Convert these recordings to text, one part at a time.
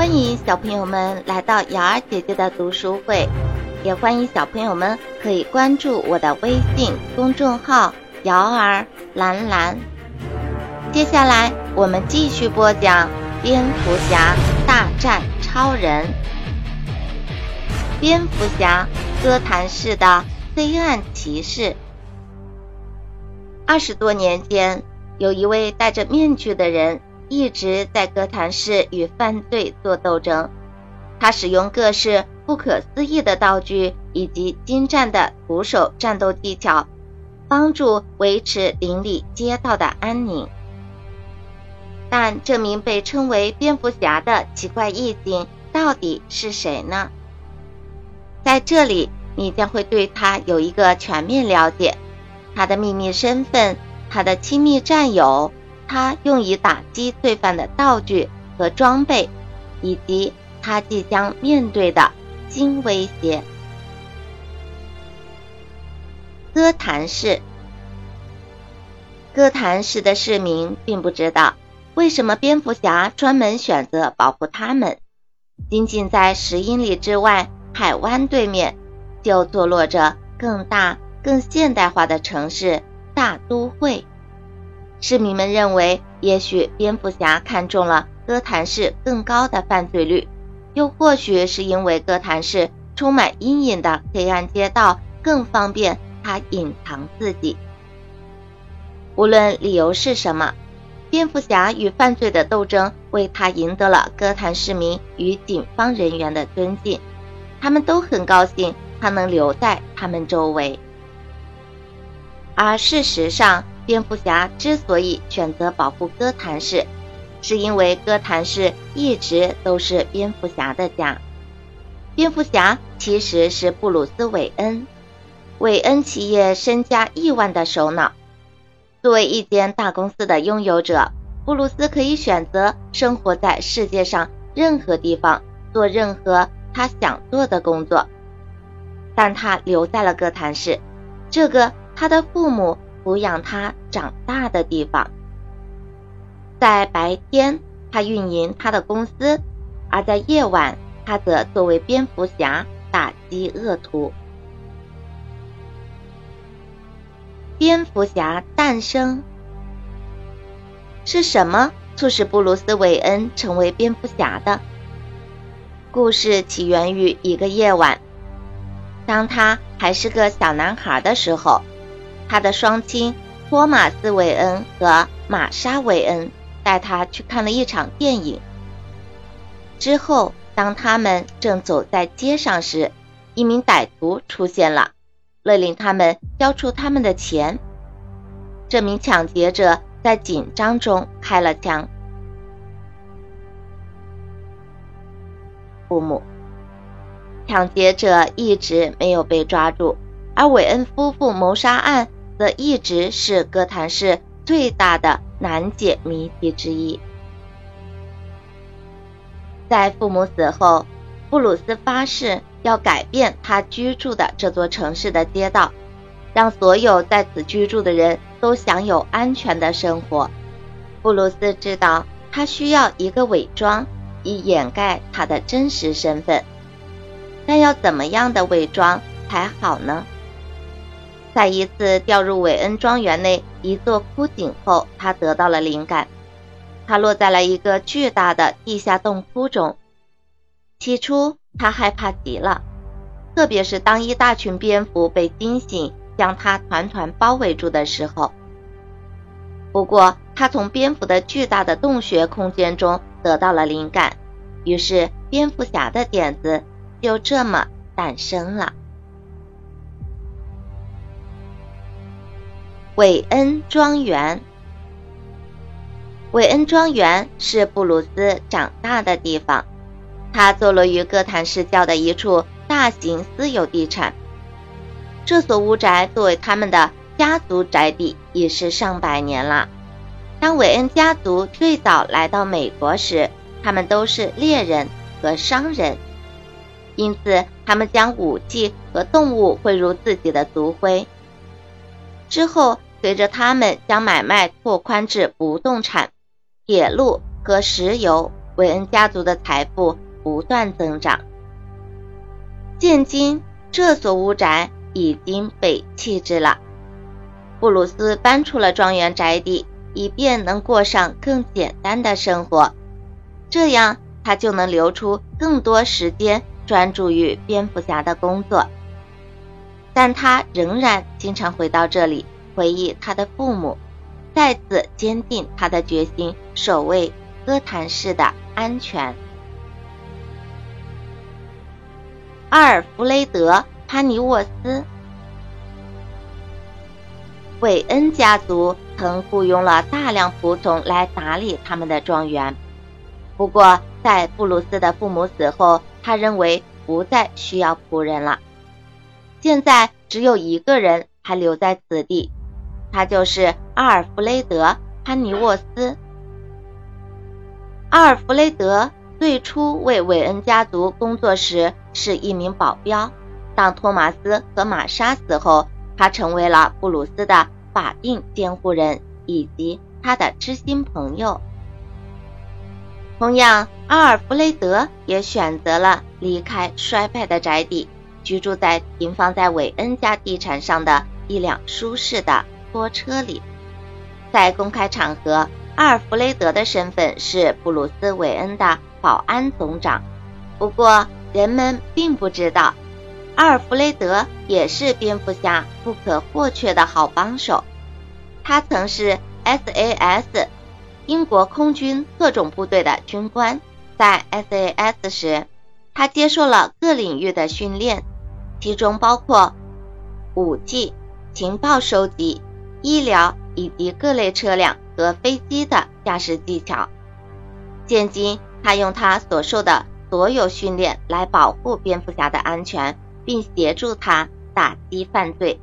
欢迎小朋友们来到瑶儿姐姐的读书会，也欢迎小朋友们可以关注我的微信公众号“瑶儿蓝蓝”。接下来我们继续播讲《蝙蝠侠大战超人》。蝙蝠侠，哥谭市的黑暗骑士。二十多年间，有一位戴着面具的人。一直在哥谭市与犯罪做斗争，他使用各式不可思议的道具以及精湛的徒手战斗技巧，帮助维持邻里街道的安宁。但这名被称为蝙蝠侠的奇怪异性到底是谁呢？在这里，你将会对他有一个全面了解，他的秘密身份，他的亲密战友。他用以打击罪犯的道具和装备，以及他即将面对的新威胁。哥谭市，哥谭市的市民并不知道为什么蝙蝠侠专门选择保护他们。仅仅在十英里之外，海湾对面就坐落着更大、更现代化的城市大都会。市民们认为，也许蝙蝠侠看中了哥谭市更高的犯罪率，又或许是因为哥谭市充满阴影的黑暗街道更方便他隐藏自己。无论理由是什么，蝙蝠侠与犯罪的斗争为他赢得了哥谭市民与警方人员的尊敬，他们都很高兴他能留在他们周围。而事实上，蝙蝠侠之所以选择保护哥谭市，是因为哥谭市一直都是蝙蝠侠的家。蝙蝠侠其实是布鲁斯·韦恩，韦恩企业身家亿万的首脑。作为一间大公司的拥有者，布鲁斯可以选择生活在世界上任何地方，做任何他想做的工作。但他留在了哥谭市，这个他的父母。抚养他长大的地方，在白天他运营他的公司，而在夜晚他则作为蝙蝠侠打击恶徒。蝙蝠侠诞生是什么促使布鲁斯·韦恩成为蝙蝠侠的？故事起源于一个夜晚，当他还是个小男孩的时候。他的双亲托马斯·韦恩和玛莎·韦恩带他去看了一场电影。之后，当他们正走在街上时，一名歹徒出现了，勒令他们交出他们的钱。这名抢劫者在紧张中开了枪。父母，抢劫者一直没有被抓住，而韦恩夫妇谋杀案。则一直是哥谭市最大的难解谜题之一。在父母死后，布鲁斯发誓要改变他居住的这座城市的街道，让所有在此居住的人都享有安全的生活。布鲁斯知道他需要一个伪装，以掩盖他的真实身份，但要怎么样的伪装才好呢？在一次掉入韦恩庄园内一座枯井后，他得到了灵感。他落在了一个巨大的地下洞窟中。起初，他害怕极了，特别是当一大群蝙蝠被惊醒，将他团团包围住的时候。不过，他从蝙蝠的巨大的洞穴空间中得到了灵感，于是蝙蝠侠的点子就这么诞生了。韦恩庄园，韦恩庄园是布鲁斯长大的地方。它坐落于哥谭市郊的一处大型私有地产。这所屋宅作为他们的家族宅邸已是上百年了。当韦恩家族最早来到美国时，他们都是猎人和商人，因此他们将武器和动物汇入自己的族徽。之后。随着他们将买卖拓宽至不动产、铁路和石油，韦恩家族的财富不断增长。现今这所屋宅已经被弃置了，布鲁斯搬出了庄园宅邸，以便能过上更简单的生活，这样他就能留出更多时间专注于蝙蝠侠的工作。但他仍然经常回到这里，回忆他的父母，再次坚定他的决心，守卫哥谭市的安全。阿尔弗雷德·潘尼沃斯，韦恩家族曾雇佣了大量仆从来打理他们的庄园，不过在布鲁斯的父母死后，他认为不再需要仆人了。现在只有一个人还留在此地，他就是阿尔弗雷德·潘尼沃斯。阿尔弗雷德最初为韦恩家族工作时是一名保镖，当托马斯和玛莎死后，他成为了布鲁斯的法定监护人以及他的知心朋友。同样，阿尔弗雷德也选择了离开衰败的宅邸。居住在停放在韦恩家地产上的一辆舒适的拖车里。在公开场合，阿尔弗雷德的身份是布鲁斯·韦恩的保安总长。不过，人们并不知道，阿尔弗雷德也是蝙蝠侠不可或缺的好帮手。他曾是 SAS 英国空军特种部队的军官，在 SAS 时，他接受了各领域的训练。其中包括武器、情报收集、医疗以及各类车辆和飞机的驾驶技巧。现今，他用他所受的所有训练来保护蝙蝠侠的安全，并协助他打击犯罪。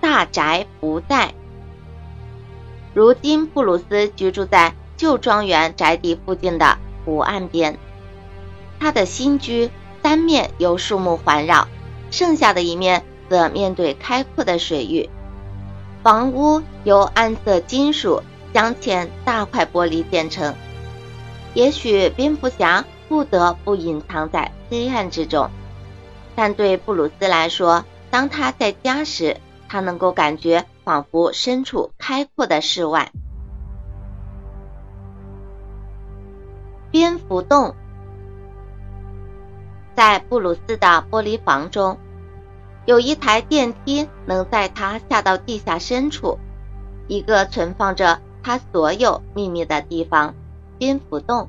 大宅不在，如今布鲁斯居住在旧庄园宅邸附近的湖岸边。他的新居三面由树木环绕，剩下的一面则面对开阔的水域。房屋由暗色金属镶嵌大块玻璃建成。也许蝙蝠侠不得不隐藏在黑暗之中，但对布鲁斯来说，当他在家时，他能够感觉仿佛身处开阔的室外。蝙蝠洞。在布鲁斯的玻璃房中，有一台电梯能载他下到地下深处，一个存放着他所有秘密的地方——蝙蝠洞。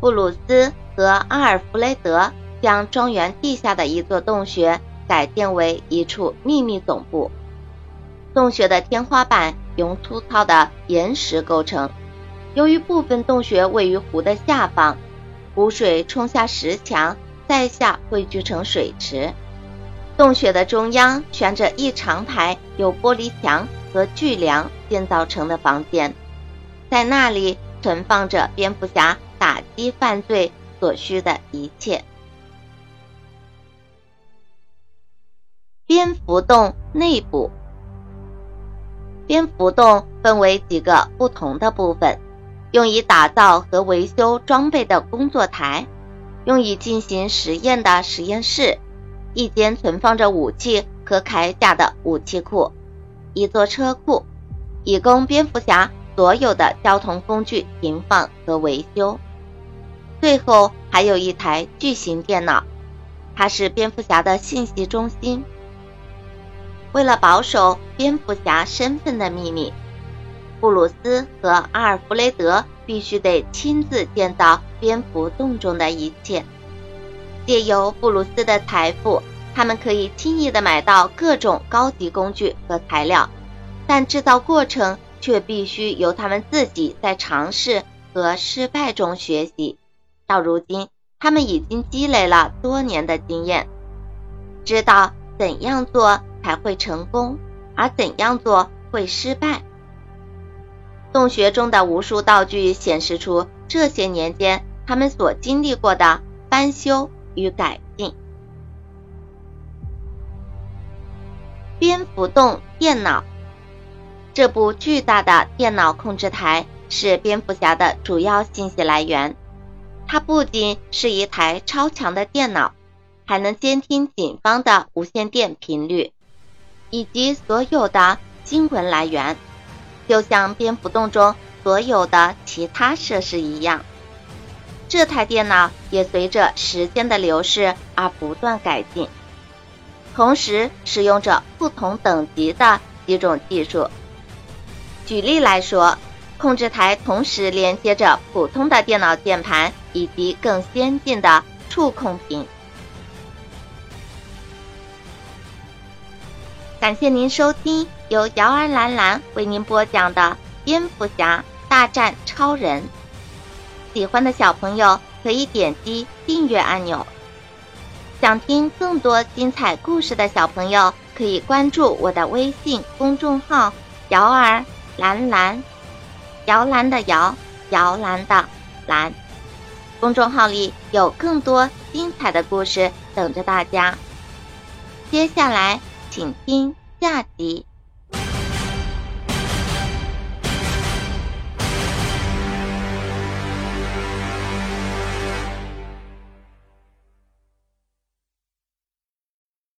布鲁斯和阿尔弗雷德将庄园地下的一座洞穴改建为一处秘密总部。洞穴的天花板由粗糙的岩石构成，由于部分洞穴位于湖的下方，湖水冲下石墙。在下汇聚成水池，洞穴的中央悬着一长排由玻璃墙和巨梁建造成的房间，在那里存放着蝙蝠侠打击犯罪所需的一切。蝙蝠洞内部，蝙蝠洞分为几个不同的部分，用以打造和维修装备的工作台。用以进行实验的实验室，一间存放着武器和铠甲的武器库，一座车库，以供蝙蝠侠所有的交通工具停放和维修。最后还有一台巨型电脑，它是蝙蝠侠的信息中心。为了保守蝙蝠侠身份的秘密，布鲁斯和阿尔弗雷德。必须得亲自建造蝙蝠洞中的一切。借由布鲁斯的财富，他们可以轻易的买到各种高级工具和材料，但制造过程却必须由他们自己在尝试和失败中学习。到如今，他们已经积累了多年的经验，知道怎样做才会成功，而怎样做会失败。洞穴中的无数道具显示出这些年间他们所经历过的翻修与改进。蝙蝠洞电脑，这部巨大的电脑控制台是蝙蝠侠的主要信息来源。它不仅是一台超强的电脑，还能监听警方的无线电频率以及所有的新闻来源，就像蝙蝠洞中所有的其他设施一样。这台电脑也随着时间的流逝而不断改进，同时使用着不同等级的几种技术。举例来说，控制台同时连接着普通的电脑键盘以及更先进的触控屏。感谢您收听由瑶儿兰兰为您播讲的《蝙蝠侠大战超人》。喜欢的小朋友可以点击订阅按钮。想听更多精彩故事的小朋友可以关注我的微信公众号“瑶儿兰兰”，摇篮的摇，摇篮的蓝。公众号里有更多精彩的故事等着大家。接下来，请听下集。